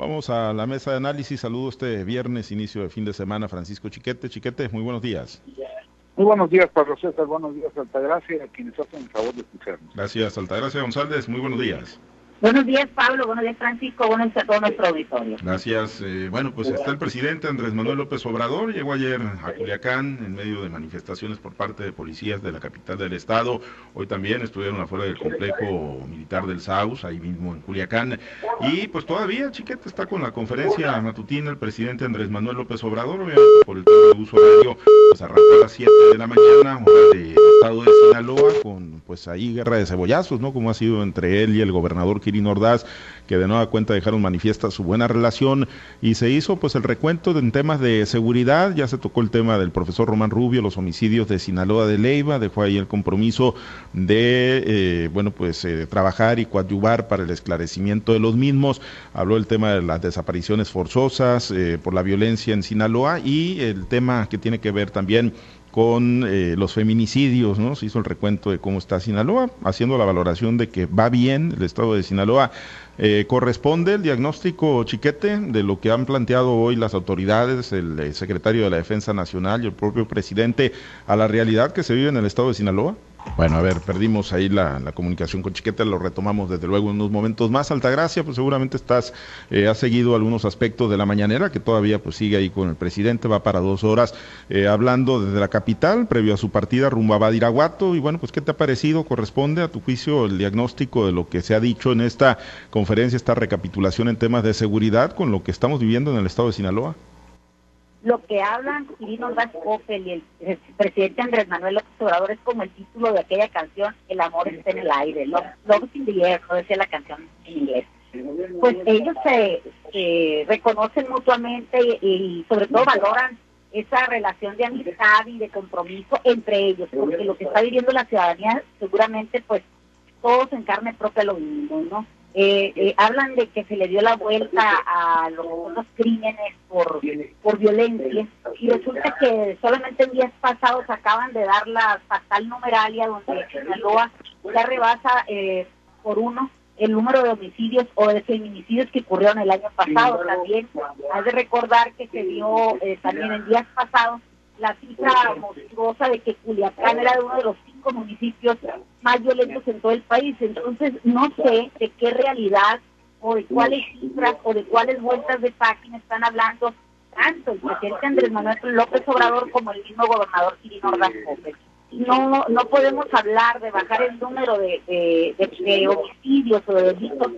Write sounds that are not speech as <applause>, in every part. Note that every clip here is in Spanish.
Vamos a la mesa de análisis. Saludo este viernes, inicio de fin de semana, Francisco Chiquete. Chiquete, muy buenos días. Muy buenos días, Pablo César. Buenos días, Altagracia, a quienes hacen el favor de escucharnos. Gracias, Altagracia González. Muy buenos días. Buenos días, Pablo. Buenos días, Francisco. Buenos días a todo nuestro auditorio. Gracias. Eh, bueno, pues está el presidente Andrés Manuel López Obrador. Llegó ayer a Culiacán en medio de manifestaciones por parte de policías de la capital del estado. Hoy también estuvieron afuera del complejo militar del SAUS, ahí mismo en Culiacán. Y pues todavía, Chiquete, está con la conferencia matutina el presidente Andrés Manuel López Obrador. Obviamente por el tema de uso horario, pues arrancó a las 7 de la mañana, hora del estado de Sinaloa, con pues ahí guerra de cebollazos, ¿no? Como ha sido entre él y el gobernador Kirin Ordaz, que de nueva cuenta dejaron manifiesta su buena relación. Y se hizo pues el recuento en temas de seguridad, ya se tocó el tema del profesor Román Rubio, los homicidios de Sinaloa de Leiva, dejó ahí el compromiso de, eh, bueno, pues eh, trabajar y coadyuvar para el esclarecimiento de los mismos, habló el tema de las desapariciones forzosas eh, por la violencia en Sinaloa y el tema que tiene que ver también con eh, los feminicidios, ¿no? Se hizo el recuento de cómo está Sinaloa, haciendo la valoración de que va bien el estado de Sinaloa. Eh, ¿Corresponde el diagnóstico, Chiquete, de lo que han planteado hoy las autoridades, el eh, secretario de la Defensa Nacional y el propio presidente, a la realidad que se vive en el estado de Sinaloa? Bueno, a ver, perdimos ahí la, comunicación con Chiquete, lo retomamos desde luego en unos momentos más. Altagracia, pues seguramente estás, eh, has seguido algunos aspectos de la mañanera, que todavía pues sigue ahí con el presidente, va para dos horas eh, hablando desde la capital, previo a su partida rumbo a Badiraguato. Y bueno, pues ¿qué te ha parecido? ¿Corresponde a tu juicio el diagnóstico de lo que se ha dicho en esta conferencia, esta recapitulación en temas de seguridad con lo que estamos viviendo en el estado de Sinaloa? Lo que hablan Quirino Coppel y el, presidente Andrés Manuel López Obrador es como el título de aquella canción, El amor está en el aire, Love, Love in the air, no decía la canción en inglés. Pues ellos se reconocen mutuamente y, sobre todo valoran esa relación de amistad y de compromiso entre ellos, porque lo que está viviendo la ciudadanía seguramente pues todos en carne propia lo mismo, ¿no? Eh, eh, hablan de que se le dio la vuelta a los, crímenes por, por violencia y resulta que solamente en días pasados acaban de dar la fatal numeralia donde Sinaloa ya rebasa eh, por uno el número de homicidios o de feminicidios que ocurrieron el año pasado. También hay de recordar que se dio también en días pasados la cifra monstruosa de que Culiacán era uno de los cinco municipios más violentos en todo el país. Entonces, no sé de qué realidad o de cuáles cifras o de cuáles vueltas de página están hablando tanto el presidente Andrés Manuel López Obrador como el mismo gobernador Quirino Ordaz No, no podemos hablar de bajar el número de, de, homicidios o de delitos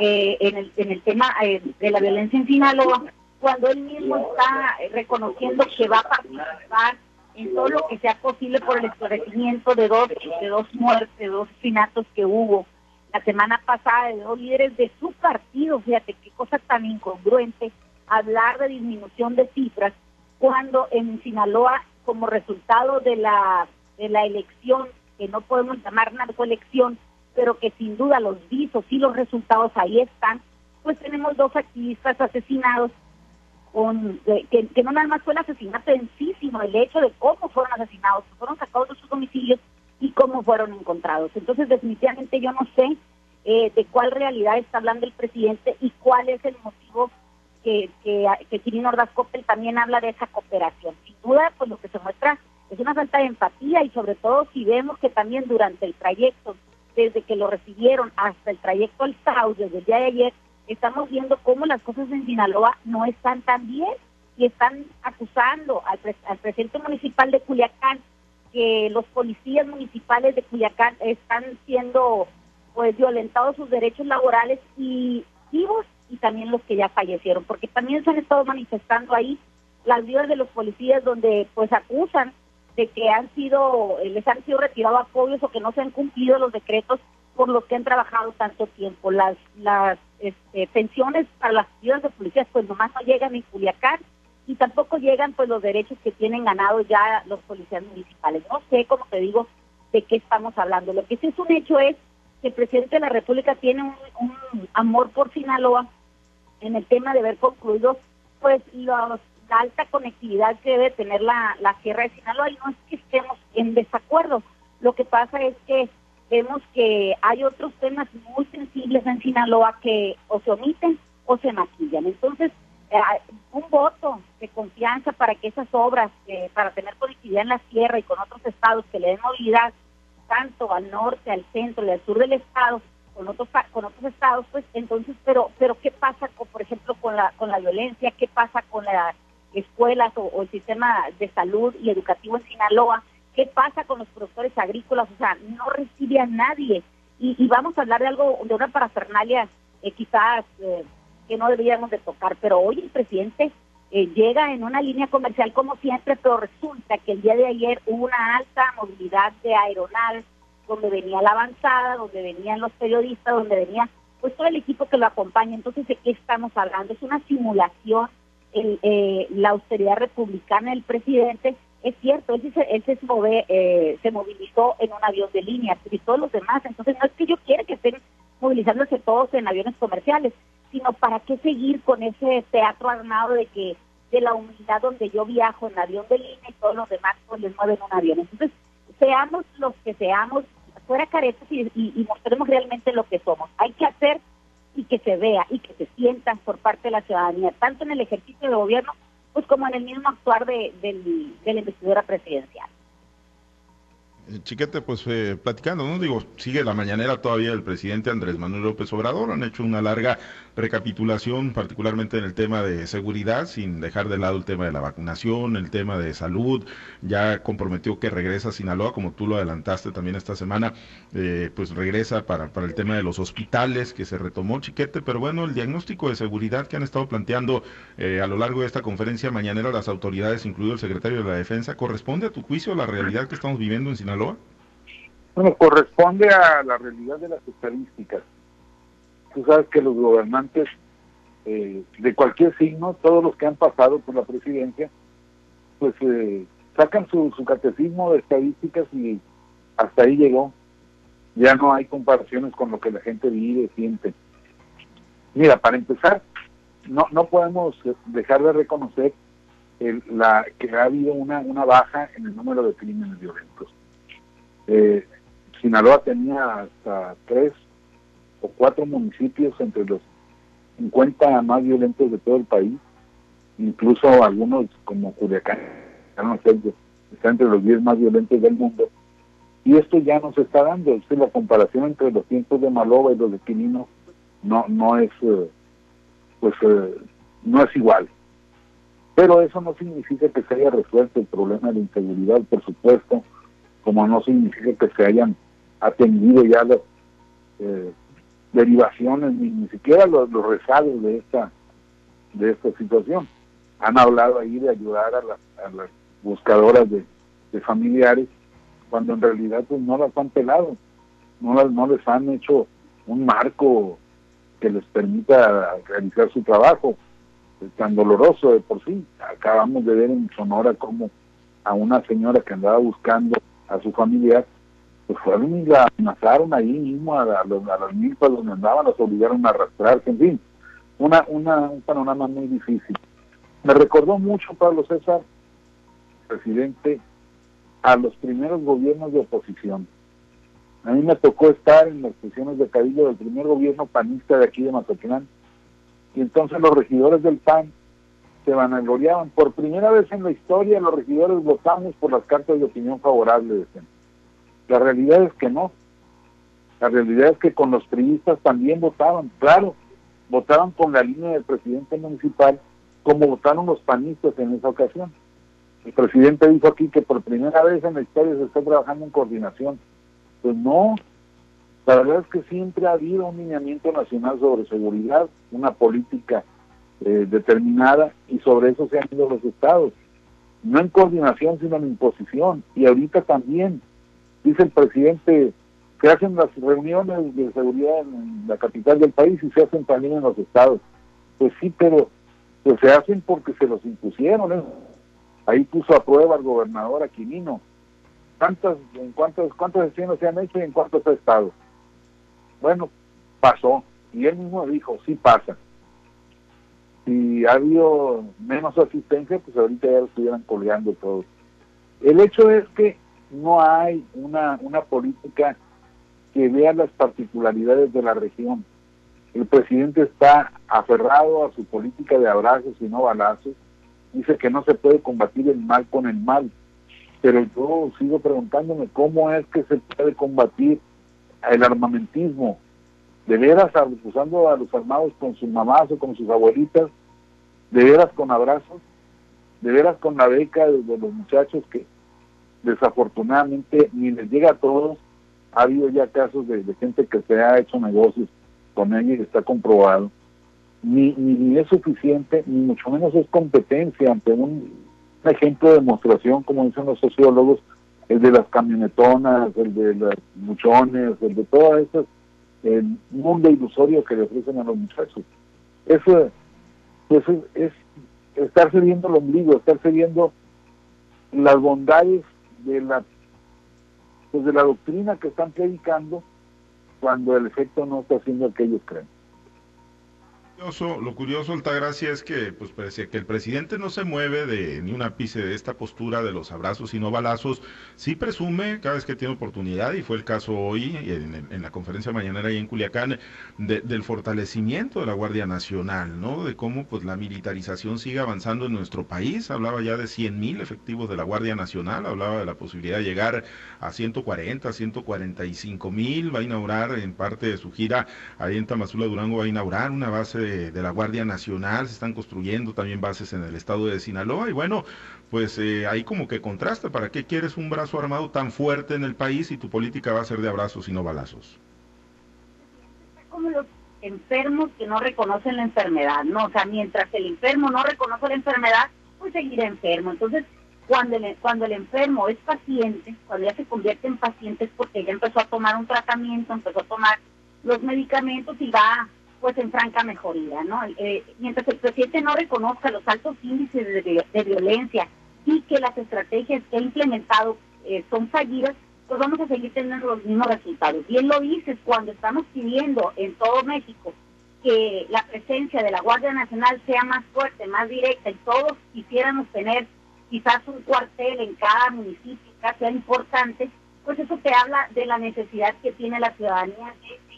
eh, en, el, en el tema eh, de la violencia en Sinaloa cuando él mismo está reconociendo que va a participar en todo lo que sea posible por el esclarecimiento de dos, de dos muertes, de dos asesinatos que hubo la semana pasada de dos líderes de su partido, fíjate qué cosa tan incongruente hablar de disminución de cifras cuando en Sinaloa como resultado de la de la elección que no podemos llamar narcoelección pero que sin duda los visos y los resultados ahí están pues tenemos dos activistas asesinados con que, no nada más fue el asesinato en sí, sino el hecho de cómo fueron asesinados, fueron sacados de sus domicilios y cómo fueron encontrados. Entonces, definitivamente yo no sé eh, de cuál realidad está hablando el presidente y cuál es el motivo que, que, que Quirino Ordaz también habla de esa cooperación. Sin duda, pues lo que se muestra es una falta de empatía y sobre todo si vemos que también durante el trayecto, desde que lo recibieron hasta el trayecto al SAU, desde el día de ayer, estamos viendo cómo las cosas en Sinaloa no están tan bien y están acusando al, presidente municipal de Culiacán que los policías municipales de Culiacán están siendo pues violentados sus derechos laborales y vivos y también los que ya fallecieron, porque también se han estado manifestando ahí las vidas de los policías donde pues acusan de que han sido, les han sido retirados apoyos o que no se han cumplido los decretos por los que han trabajado tanto tiempo. Las, las este, pensiones para las ciudades de policías pues nomás no llegan en Culiacán y tampoco llegan pues los derechos que tienen ganados ya los policías municipales. No sé, como te digo, de qué estamos hablando. Lo que sí es un hecho es que el presidente de la República tiene un, amor por Sinaloa en el tema de haber concluido pues los, la alta conectividad que debe tener la, la Sierra de Sinaloa y no es que estemos en desacuerdo. Lo que pasa es que vemos que hay otros temas muy sensibles en Sinaloa que o se omiten o se maquillan. Entonces, eh, un voto de confianza para que esas obras, eh, para tener conectividad en la sierra y con otros estados que le den movilidad tanto al norte, al centro y al sur del estado, con otros con otros estados, pues entonces, pero pero qué pasa con, por ejemplo, con la con la violencia, qué pasa con las escuelas o, el sistema de salud y educativo en Sinaloa, qué pasa con los productores agrícolas, o sea, no recibe a nadie y, vamos a hablar de algo de una parafernalia eh, quizás eh, que no deberíamos de tocar, pero hoy el presidente eh, llega en una línea comercial como siempre, pero resulta que el día de ayer hubo una alta movilidad de aeronaves, donde venía la avanzada, donde venían los periodistas, donde venía pues todo el equipo que lo acompaña. Entonces, ¿de qué estamos hablando? Es una simulación, el, eh, la austeridad republicana del presidente. Es cierto, él, se, él se, eh, se movilizó en un avión de línea, y todos los demás. Entonces, no es que yo quiera que estén movilizándose todos en aviones comerciales, sino para qué seguir con ese teatro armado de que de la humildad donde yo viajo en avión de línea y todos los demás pues les mueven un avión. Entonces, seamos los que seamos, fuera caretas y, y, mostremos realmente lo que somos. Hay que hacer y que se vea y que se sientan por parte de la ciudadanía, tanto en el ejercicio de gobierno, pues como en el mismo actuar de, de la investidura presidencial. Eh, Chiquete, pues eh, platicando. Digo, sigue la mañanera todavía el presidente Andrés Manuel López Obrador, han hecho una larga recapitulación, particularmente en el tema de seguridad, sin dejar de lado el tema de la vacunación, el tema de salud, ya comprometió que regresa a Sinaloa, como tú lo adelantaste también esta semana, eh, pues regresa para, el tema de los hospitales que se retomó Chiquete, pero bueno, el diagnóstico de seguridad que han estado planteando a lo largo de esta conferencia mañanera las autoridades, incluido el secretario de la Defensa, ¿corresponde a tu juicio la realidad que estamos viviendo en Sinaloa? Bueno, corresponde a la realidad de las estadísticas. Tú sabes que los gobernantes eh, de cualquier signo, todos los que han pasado por la presidencia, pues eh, sacan su, catecismo de estadísticas y hasta ahí llegó. Ya no hay comparaciones con lo que la gente vive, siente. Mira, para empezar, no, no podemos dejar de reconocer que ha habido una baja en el número de crímenes violentos. Eh, Sinaloa tenía hasta tres o cuatro municipios entre los 50 más violentos de todo el país, incluso algunos como Culiacán, está entre los 10 más violentos del mundo. Y esto ya no se está dando, la comparación entre los tiempos de Maloba y los de Quinino no, no es eh, pues eh, no es igual. Pero eso no significa que se haya resuelto el problema de la inseguridad, por supuesto, como no significa que se hayan atendido ya las eh, derivaciones, ni, siquiera los, los rezagos de esta, de esta situación. Han hablado ahí de ayudar a las, buscadoras de, familiares, cuando en realidad pues no las han pelado, no, las, no les han hecho un marco que les permita realizar su trabajo, es tan doloroso de por sí. Acabamos de ver en Sonora como a una señora que andaba buscando a su familiar, pues fueron y la amenazaron ahí mismo a, los, a las milpas donde andaban, los obligaron a arrastrarse, en fin, una, una, un panorama muy difícil. Me recordó mucho Pablo César, presidente, a los primeros gobiernos de oposición. A mí me tocó estar en las sesiones de cabildo del primer gobierno panista de aquí de Mazatlán, y entonces los regidores del PAN se vanagloriaban. Por primera vez en la historia los regidores votamos por las cartas de opinión favorable. La realidad es que no. La realidad es que con los priistas también votaban. Claro, votaban con la línea del presidente municipal como votaron los panistas en esa ocasión. El presidente dijo aquí que por primera vez en la historia se está trabajando en coordinación. Pues no, la verdad es que siempre ha habido un lineamiento nacional sobre seguridad, una política eh, determinada y sobre eso se han ido los estados. No en coordinación, sino en imposición. Y ahorita también, dice el presidente, se hacen las reuniones de seguridad en la capital del país y se hacen también en los estados. Pues sí, pero pues se hacen porque se los impusieron. ¿eh? Ahí puso a prueba el gobernador Aquilino. ¿Cuántas, en cuántas, cuántas sesiones se han hecho y en cuántos estados? Bueno, pasó. Y él mismo dijo, sí pasa si ha habido menos asistencia, pues ahorita ya lo estuvieran colgando todos. El hecho es que no hay una, una política que vea las particularidades de la región. el presidente está aferrado a su política de abrazos y no balazos, dice que no se puede combatir el mal con el mal, pero yo sigo preguntándome cómo es que se puede combatir el armamentismo, de veras usando a los armados con sus mamás o con sus abuelitas, de veras con abrazos, de veras con la beca de, los muchachos que desafortunadamente ni les llega a todos. Ha habido ya casos de, gente que se ha hecho negocios con ella y está comprobado. Ni, ni, es suficiente, ni mucho menos es competencia ante un, ejemplo de demostración, como dicen los sociólogos, el de las camionetonas, el de los muchones, el de todo eso, el mundo ilusorio que le ofrecen a los muchachos. Eso, pues es, es estarse viendo el ombligo, estarse viendo las bondades de la pues de la doctrina que están predicando cuando el efecto no está haciendo el que ellos creen lo curioso, Altagracia, es que pues parece que el presidente no se mueve de ni un ápice de esta postura de los abrazos y no balazos. Sí presume cada vez que tiene oportunidad, y fue el caso hoy en, la conferencia mañanera ahí en Culiacán, del fortalecimiento de la Guardia Nacional, ¿no? De cómo pues la militarización sigue avanzando en nuestro país. Hablaba ya de 100 mil efectivos de la Guardia Nacional, hablaba de la posibilidad de llegar a 140, 145 mil. Va a inaugurar en parte de su gira ahí en Tamazula Durango, va a inaugurar una base de de, la Guardia Nacional, se están construyendo también bases en el estado de Sinaloa y bueno, pues eh, ahí como que contrasta, ¿para qué quieres un brazo armado tan fuerte en el país y tu política va a ser de abrazos y no balazos? Como los enfermos que no reconocen la enfermedad, ¿no? O sea, mientras el enfermo no reconoce la enfermedad, pues seguirá enfermo. Entonces, cuando el, cuando el enfermo es paciente, cuando ya se convierte en paciente es porque ya empezó a tomar un tratamiento, empezó a tomar los medicamentos y va pues en franca mejoría, ¿no? Eh, mientras el presidente no reconozca los altos índices de, violencia y que las estrategias que ha implementado eh, son fallidas, pues vamos a seguir teniendo los mismos resultados. Y él lo dice cuando estamos pidiendo en todo México que la presencia de la Guardia Nacional sea más fuerte, más directa, y todos quisiéramos tener quizás un cuartel en cada municipio, que sea importante, pues eso te habla de la necesidad que tiene la ciudadanía de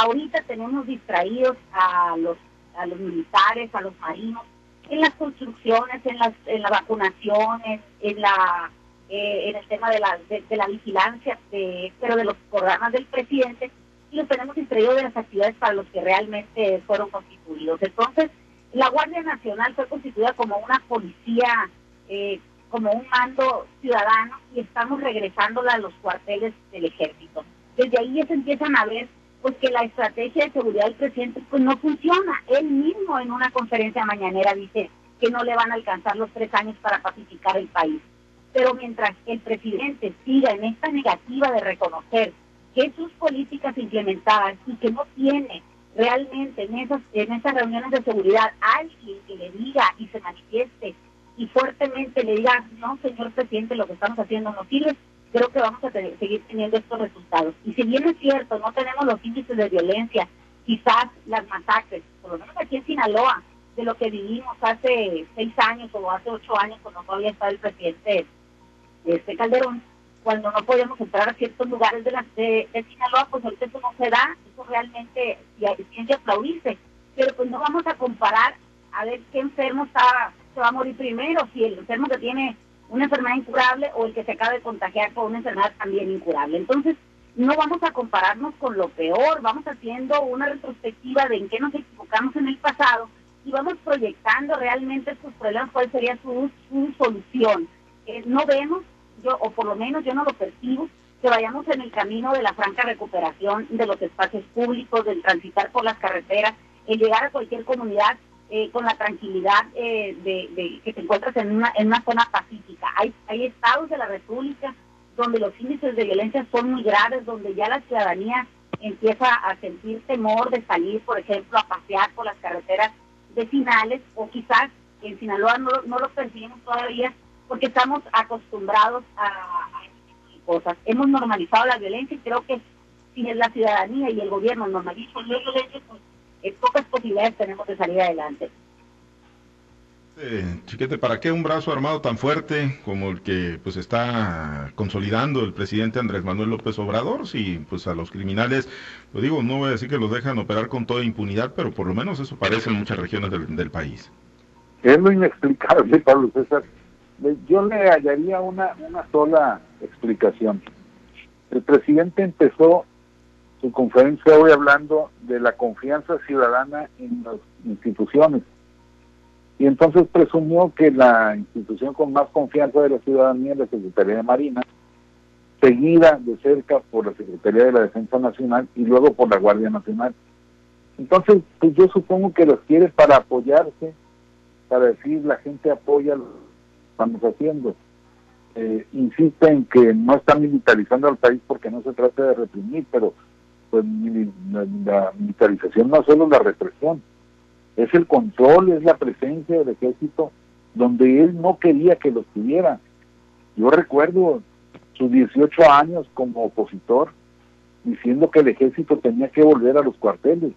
Ahorita tenemos distraídos a los, a los militares, a los marinos, en las construcciones, en las, en las vacunaciones, en la eh, en el tema de la, de, la vigilancia, pero de los programas del presidente, y los tenemos distraídos de las actividades para los que realmente fueron constituidos. Entonces, la Guardia Nacional fue constituida como una policía, eh, como un mando ciudadano, y estamos regresándola a los cuarteles del ejército. Desde ahí ya se empiezan a ver pues que la estrategia de seguridad del presidente pues no funciona. Él mismo en una conferencia mañanera dice que no le van a alcanzar los tres años para pacificar el país. Pero mientras el presidente siga en esta negativa de reconocer que sus políticas implementadas y que no tiene realmente en esas, en esas reuniones de seguridad alguien que le diga y se manifieste y fuertemente le diga, no, señor presidente, lo que estamos haciendo no sirve, creo que vamos a seguir teniendo estos resultados. Y si bien es cierto, no tenemos los índices de violencia, quizás las masacres, por lo menos aquí en Sinaloa, de lo que vivimos hace seis años o hace ocho años cuando todavía estaba el presidente este Calderón, cuando no podíamos entrar a ciertos lugares de, la, de, Sinaloa, pues ahorita eso no se da, eso realmente y hay ciencia aplaudirse, pero pues no vamos a comparar a ver qué enfermo está, se va a morir primero, si el enfermo que tiene una enfermedad incurable o el que se acaba de contagiar con una enfermedad también incurable. Entonces, no vamos a compararnos con lo peor, vamos haciendo una retrospectiva de en qué nos equivocamos en el pasado y vamos proyectando realmente estos problemas, cuál sería su, solución. Eh, no vemos, yo o por lo menos yo no lo percibo, que vayamos en el camino de la franca recuperación de los espacios públicos, del transitar por las carreteras, el llegar a cualquier comunidad eh, con la tranquilidad eh, de, que te encuentras en una, en una zona pacífica. Hay, hay estados de la República donde los índices de violencia son muy graves, donde ya la ciudadanía empieza a sentir temor de salir, por ejemplo, a pasear por las carreteras vecinales, o quizás en Sinaloa no, no lo percibimos todavía porque estamos acostumbrados a, a este cosas. Hemos normalizado la violencia y creo que si la ciudadanía y el gobierno normalizan la violencia, pues pocas posibilidades tenemos de salir adelante. Eh, chiquete, ¿para qué un brazo armado tan fuerte como el que pues está consolidando el presidente Andrés Manuel López Obrador? Si pues a los criminales, lo digo, no voy a decir que los dejan operar con toda impunidad, pero por lo menos eso parece en muchas regiones del, país. Es lo inexplicable, <laughs> Pablo César. Yo le hallaría una, una sola explicación. El presidente empezó su conferencia hoy hablando de la confianza ciudadana en las instituciones y entonces presumió que la institución con más confianza de la ciudadanía es la Secretaría de Marina, seguida de cerca por la Secretaría de la Defensa Nacional y luego por la Guardia Nacional. Entonces, pues yo supongo que los quiere para apoyarse, para decir la gente apoya lo que estamos haciendo. Eh, insiste en que no está militarizando al país porque no se trata de reprimir, pero pues la militarización no solo la represión, es el control, es la presencia del ejército donde él no quería que lo tuviera. Yo recuerdo sus 18 años como opositor diciendo que el ejército tenía que volver a los cuarteles.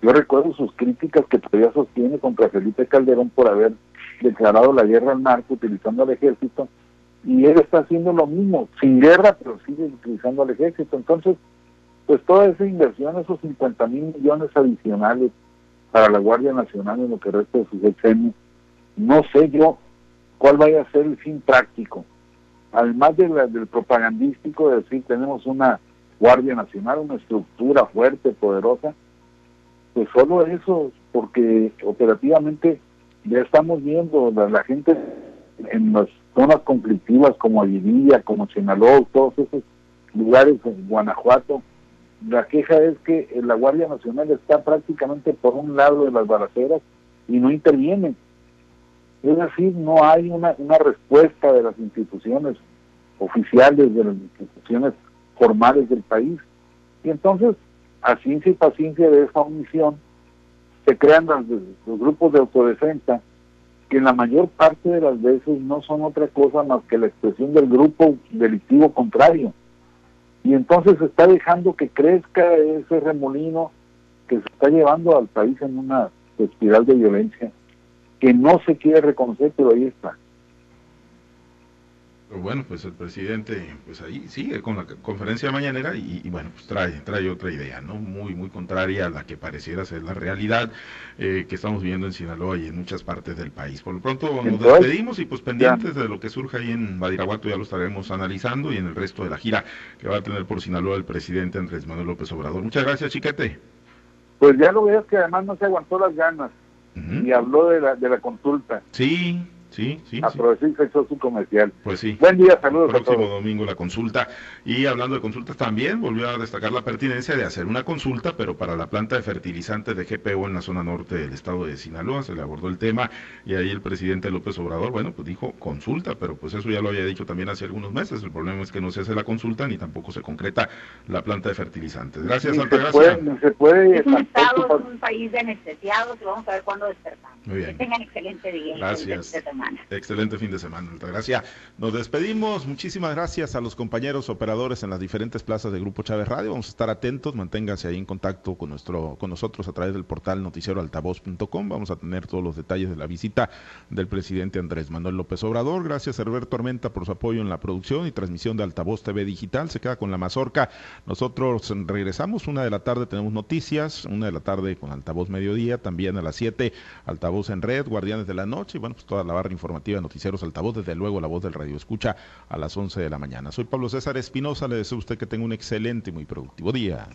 Yo recuerdo sus críticas que todavía sostiene contra Felipe Calderón por haber declarado la guerra al narco utilizando al ejército y él está haciendo lo mismo, sin guerra, pero sigue utilizando al ejército. Entonces, pues toda esa inversión, esos 50 mil millones adicionales para la Guardia Nacional en lo que resta de su sexenio. No sé yo cuál vaya a ser el fin práctico. Además de del propagandístico de decir tenemos una Guardia Nacional, una estructura fuerte, poderosa, pues solo eso, porque operativamente ya estamos viendo la, la gente en las zonas conflictivas como Aguililla, como Sinaloa, todos esos lugares en Guanajuato, la queja es que la Guardia Nacional está prácticamente por un lado de las balaceras y no interviene. Es decir, no hay una, una respuesta de las instituciones oficiales, de las instituciones formales del país. Y entonces, a ciencia y paciencia de esa omisión, se crean los, los grupos de autodefensa que la mayor parte de las veces no son otra cosa más que la expresión del grupo delictivo contrario y entonces está dejando que crezca ese remolino que se está llevando al país en una espiral de violencia que no se quiere reconocer, pero ahí está. Bueno, pues el presidente, pues ahí sigue con la conferencia mañanera y, bueno, pues trae, trae otra idea, ¿no? Muy, muy contraria a la que pareciera ser la realidad eh, que estamos viendo en Sinaloa y en muchas partes del país. Por lo pronto nos despedimos y pues pendientes de lo que surja ahí en Badiraguato ya lo estaremos analizando y en el resto de la gira que va a tener por Sinaloa el presidente Andrés Manuel López Obrador. Muchas gracias, Chiquete. Pues ya lo veo que además no se aguantó las ganas y habló de la, de la consulta. Sí, Sí, sí. Aprovechó y fechó su comercial. Pues sí. Buen día, saludos. El próximo domingo la consulta. Y hablando de consultas también, volvió a destacar la pertinencia de hacer una consulta, pero para la planta de fertilizantes de GPO en la zona norte del estado de Sinaloa. Se le abordó el tema y ahí el presidente López Obrador, bueno, pues dijo consulta, pero pues eso ya lo había dicho también hace algunos meses. El problema es que no se hace la consulta ni tampoco se concreta la planta de fertilizantes. Gracias, Altagracia. Se puede, es un estado, es un país de anestesiados y vamos a ver cuándo despertamos. Muy bien. Que tengan excelente día. Gracias. Excelente fin de semana, Gracias. Nos despedimos. Muchísimas gracias a los compañeros operadores en las diferentes plazas de Grupo Chávez Radio. Vamos a estar atentos. Manténganse ahí en contacto con nuestro, con nosotros a través del portal noticieroaltavoz.com. Vamos a tener todos los detalles de la visita del presidente Andrés Manuel López Obrador. Gracias a Herbert Tormenta por su apoyo en la producción y transmisión de Altavoz TV Digital. Se queda con la mazorca. Nosotros regresamos. Una de la tarde tenemos noticias. Una de la tarde con Altavoz Mediodía. También a las 7 Altavoz en Red, Guardianes de la Noche. Y bueno, pues toda la barra informativa Noticieros Altavoz, desde luego la voz del radio escucha a las 11 de la mañana. Soy Pablo César Espinosa, le deseo a usted que tenga un excelente y muy productivo día.